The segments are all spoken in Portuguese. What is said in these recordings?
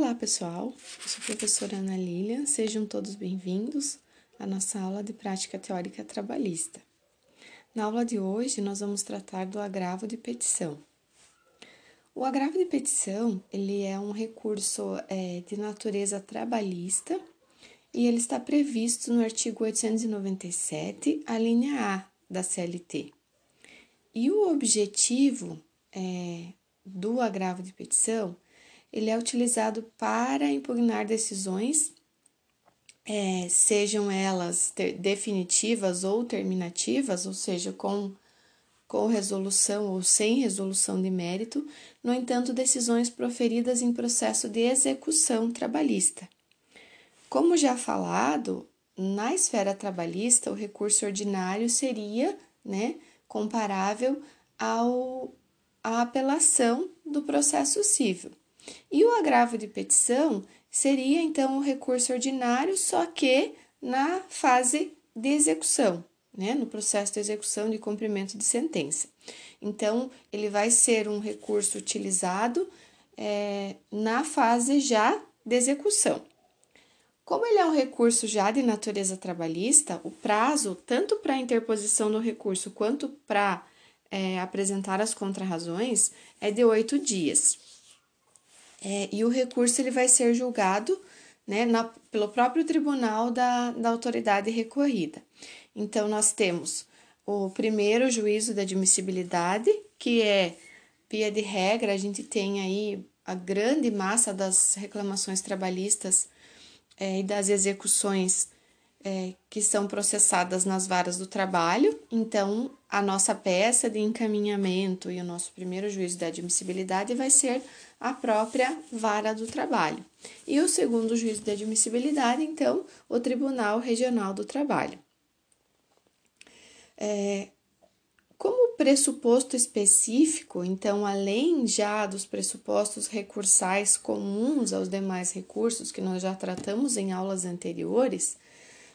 Olá, pessoal. Eu sou a professora Ana Lilian. Sejam todos bem-vindos à nossa aula de prática teórica trabalhista. Na aula de hoje, nós vamos tratar do agravo de petição. O agravo de petição, ele é um recurso é, de natureza trabalhista e ele está previsto no artigo 897, a linha A da CLT. E o objetivo é, do agravo de petição ele é utilizado para impugnar decisões, é, sejam elas definitivas ou terminativas, ou seja, com, com resolução ou sem resolução de mérito, no entanto, decisões proferidas em processo de execução trabalhista. Como já falado, na esfera trabalhista, o recurso ordinário seria né, comparável ao, à apelação do processo civil. E o agravo de petição seria então o recurso ordinário, só que na fase de execução, né, no processo de execução de cumprimento de sentença. Então, ele vai ser um recurso utilizado é, na fase já de execução. Como ele é um recurso já de natureza trabalhista, o prazo, tanto para a interposição do recurso quanto para é, apresentar as contrarrazões, é de oito dias. É, e o recurso ele vai ser julgado né, na, pelo próprio tribunal da, da autoridade recorrida. Então, nós temos o primeiro juízo da admissibilidade, que é, via de regra, a gente tem aí a grande massa das reclamações trabalhistas é, e das execuções é, que são processadas nas varas do trabalho. Então, a nossa peça de encaminhamento e o nosso primeiro juízo de admissibilidade vai ser a própria vara do trabalho. E o segundo juízo de admissibilidade, então, o Tribunal Regional do Trabalho. É, como pressuposto específico, então, além já dos pressupostos recursais comuns aos demais recursos que nós já tratamos em aulas anteriores,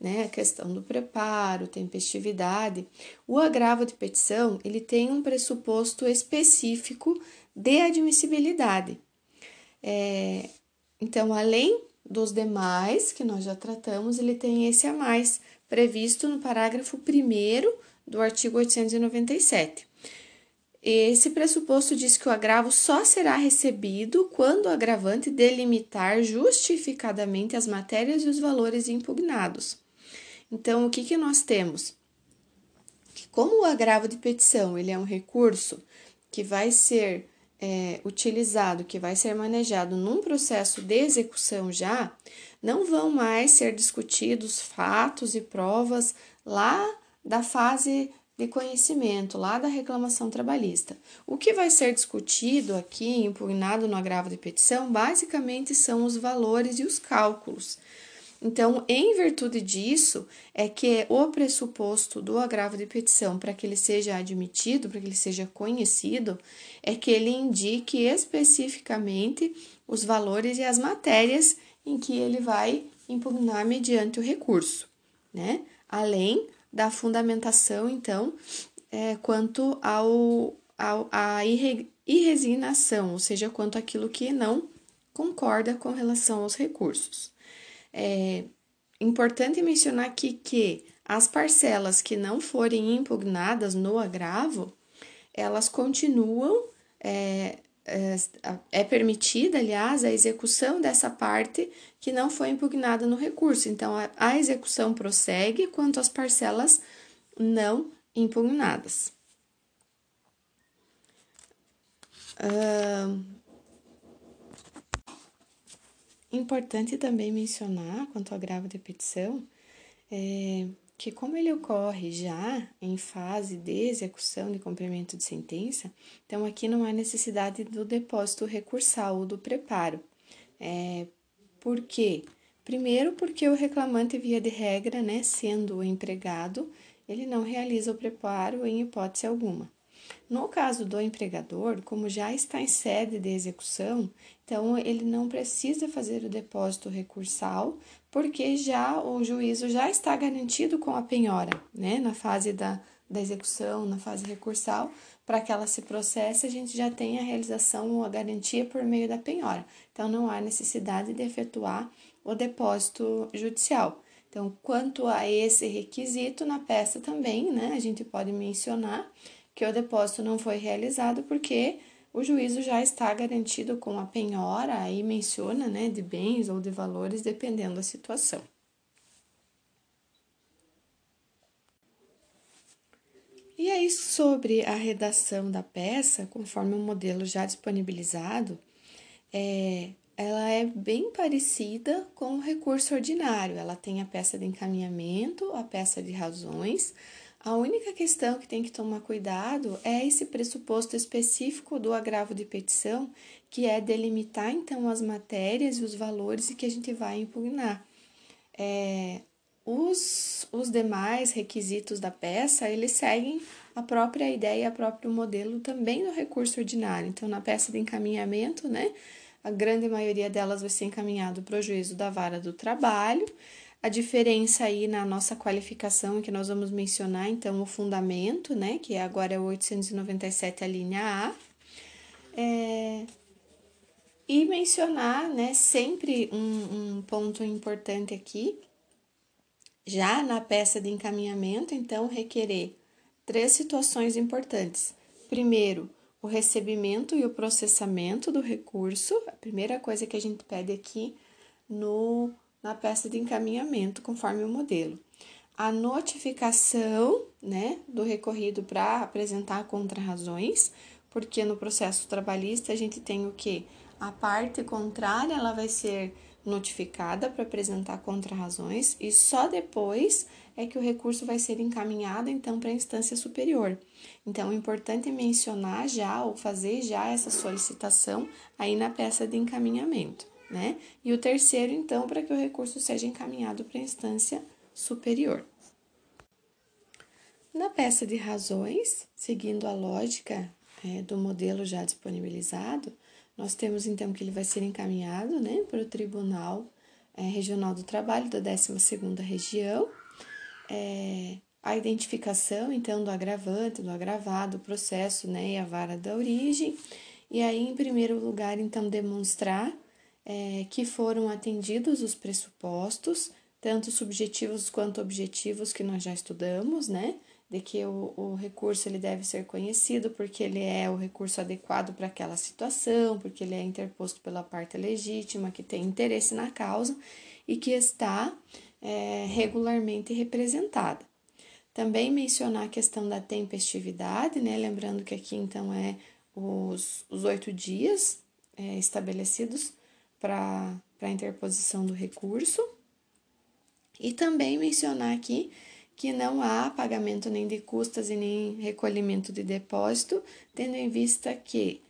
né, a questão do preparo, tempestividade, o agravo de petição ele tem um pressuposto específico de admissibilidade. É, então, além dos demais que nós já tratamos, ele tem esse a mais previsto no parágrafo 1 do artigo 897. Esse pressuposto diz que o agravo só será recebido quando o agravante delimitar justificadamente as matérias e os valores impugnados. Então, o que, que nós temos? Que como o agravo de petição ele é um recurso que vai ser é, utilizado, que vai ser manejado num processo de execução já, não vão mais ser discutidos fatos e provas lá da fase de conhecimento, lá da reclamação trabalhista. O que vai ser discutido aqui, impugnado no agravo de petição, basicamente são os valores e os cálculos. Então, em virtude disso, é que o pressuposto do agravo de petição para que ele seja admitido, para que ele seja conhecido, é que ele indique especificamente os valores e as matérias em que ele vai impugnar mediante o recurso, né? Além da fundamentação, então, é, quanto ao, ao irre, irresignação, ou seja, quanto aquilo que não concorda com relação aos recursos. É importante mencionar aqui que as parcelas que não forem impugnadas no agravo, elas continuam, é, é, é, permitida, aliás, a execução dessa parte que não foi impugnada no recurso. Então, a, a execução prossegue quanto às parcelas não impugnadas. Uh, Importante também mencionar, quanto ao agravo de petição, é que como ele ocorre já em fase de execução de cumprimento de sentença, então aqui não há necessidade do depósito recursal ou do preparo. É, por quê? Primeiro, porque o reclamante, via de regra, né, sendo o empregado, ele não realiza o preparo em hipótese alguma. No caso do empregador, como já está em sede de execução, então ele não precisa fazer o depósito recursal, porque já o juízo já está garantido com a penhora, né, na fase da, da execução na fase recursal, para que ela se processe, a gente já tem a realização ou a garantia por meio da penhora. Então, não há necessidade de efetuar o depósito judicial. Então, quanto a esse requisito, na peça também, né, a gente pode mencionar que o depósito não foi realizado porque o juízo já está garantido com a penhora, aí menciona, né, de bens ou de valores, dependendo da situação. E aí, sobre a redação da peça, conforme o modelo já disponibilizado, é, ela é bem parecida com o recurso ordinário. Ela tem a peça de encaminhamento, a peça de razões. A única questão que tem que tomar cuidado é esse pressuposto específico do agravo de petição, que é delimitar então as matérias e os valores que a gente vai impugnar. É, os, os demais requisitos da peça, eles seguem a própria ideia, o próprio modelo também no recurso ordinário. Então, na peça de encaminhamento, né, a grande maioria delas vai ser encaminhado para o juízo da vara do trabalho. A diferença aí na nossa qualificação, que nós vamos mencionar, então, o fundamento, né, que agora é o 897, a linha A. É, e mencionar, né, sempre um, um ponto importante aqui, já na peça de encaminhamento, então, requerer três situações importantes. Primeiro, o recebimento e o processamento do recurso, a primeira coisa que a gente pede aqui no, na peça de encaminhamento, conforme o modelo. A notificação né, do recorrido para apresentar contrarrazões, porque no processo trabalhista a gente tem o que? A parte contrária ela vai ser notificada para apresentar contrarrazões e só depois é que o recurso vai ser encaminhado então para a instância superior. Então, é importante mencionar já ou fazer já essa solicitação aí na peça de encaminhamento, né? E o terceiro, então, para que o recurso seja encaminhado para a instância superior. Na peça de razões, seguindo a lógica é, do modelo já disponibilizado, nós temos então que ele vai ser encaminhado né, para o Tribunal é, Regional do Trabalho da 12ª Região, é, a identificação então do agravante, do agravado, o processo né, e a vara da origem, e aí em primeiro lugar então demonstrar é, que foram atendidos os pressupostos, tanto subjetivos quanto objetivos que nós já estudamos, né? de que o, o recurso ele deve ser conhecido porque ele é o recurso adequado para aquela situação, porque ele é interposto pela parte legítima, que tem interesse na causa e que está é, regularmente representada. Também mencionar a questão da tempestividade, né? Lembrando que aqui então é os, os oito dias é, estabelecidos para a interposição do recurso. E também mencionar aqui que não há pagamento nem de custas e nem recolhimento de depósito, tendo em vista que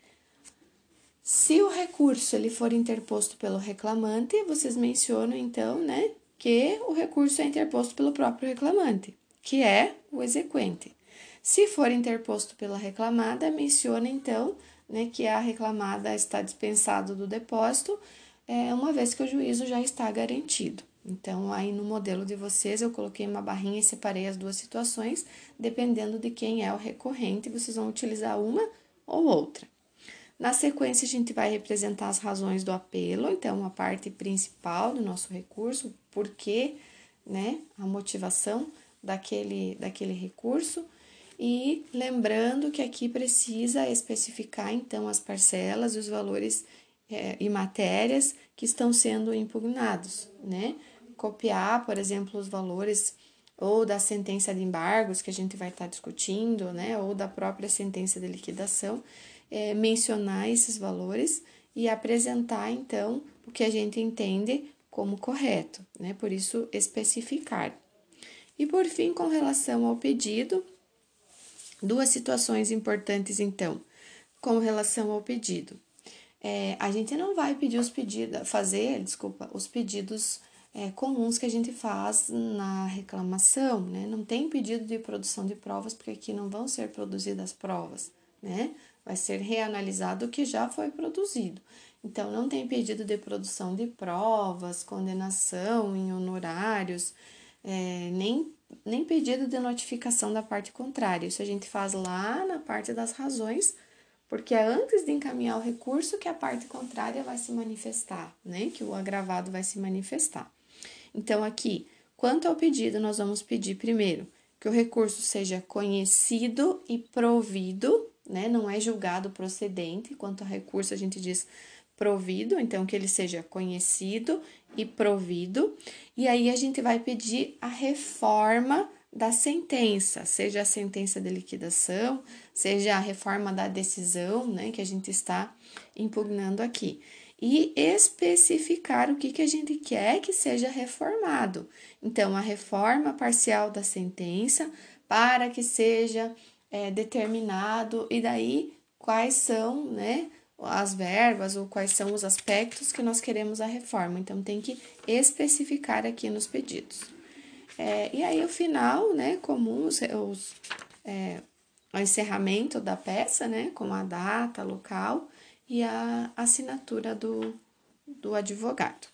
se o recurso ele for interposto pelo reclamante, vocês mencionam então, né, que o recurso é interposto pelo próprio reclamante, que é o exequente. Se for interposto pela reclamada, menciona então, né, que a reclamada está dispensado do depósito, é, uma vez que o juízo já está garantido. Então, aí no modelo de vocês, eu coloquei uma barrinha e separei as duas situações, dependendo de quem é o recorrente, vocês vão utilizar uma ou outra. Na sequência, a gente vai representar as razões do apelo, então, a parte principal do nosso recurso, por que, né, a motivação daquele, daquele recurso, e lembrando que aqui precisa especificar, então, as parcelas e os valores é, e matérias que estão sendo impugnados, né? copiar, por exemplo, os valores ou da sentença de embargos que a gente vai estar discutindo, né, ou da própria sentença de liquidação, é, mencionar esses valores e apresentar então o que a gente entende como correto, né? Por isso especificar. E por fim, com relação ao pedido, duas situações importantes então, com relação ao pedido. É, a gente não vai pedir os pedidos, fazer, desculpa, os pedidos é, comuns que a gente faz na reclamação, né? Não tem pedido de produção de provas, porque aqui não vão ser produzidas provas, né? Vai ser reanalisado o que já foi produzido. Então, não tem pedido de produção de provas, condenação em honorários, é, nem nem pedido de notificação da parte contrária. Isso a gente faz lá na parte das razões, porque é antes de encaminhar o recurso que a parte contrária vai se manifestar, né? Que o agravado vai se manifestar. Então, aqui, quanto ao pedido, nós vamos pedir primeiro que o recurso seja conhecido e provido, né? Não é julgado procedente. Quanto ao recurso, a gente diz provido, então que ele seja conhecido e provido. E aí a gente vai pedir a reforma da sentença, seja a sentença de liquidação, seja a reforma da decisão, né, que a gente está impugnando aqui. E especificar o que, que a gente quer que seja reformado. Então, a reforma parcial da sentença para que seja é, determinado, e daí quais são, né, as verbas ou quais são os aspectos que nós queremos a reforma. Então, tem que especificar aqui nos pedidos. É, e aí, o final, né, comum, os, os é, o encerramento da peça, né, com a data, local e a assinatura do, do advogado.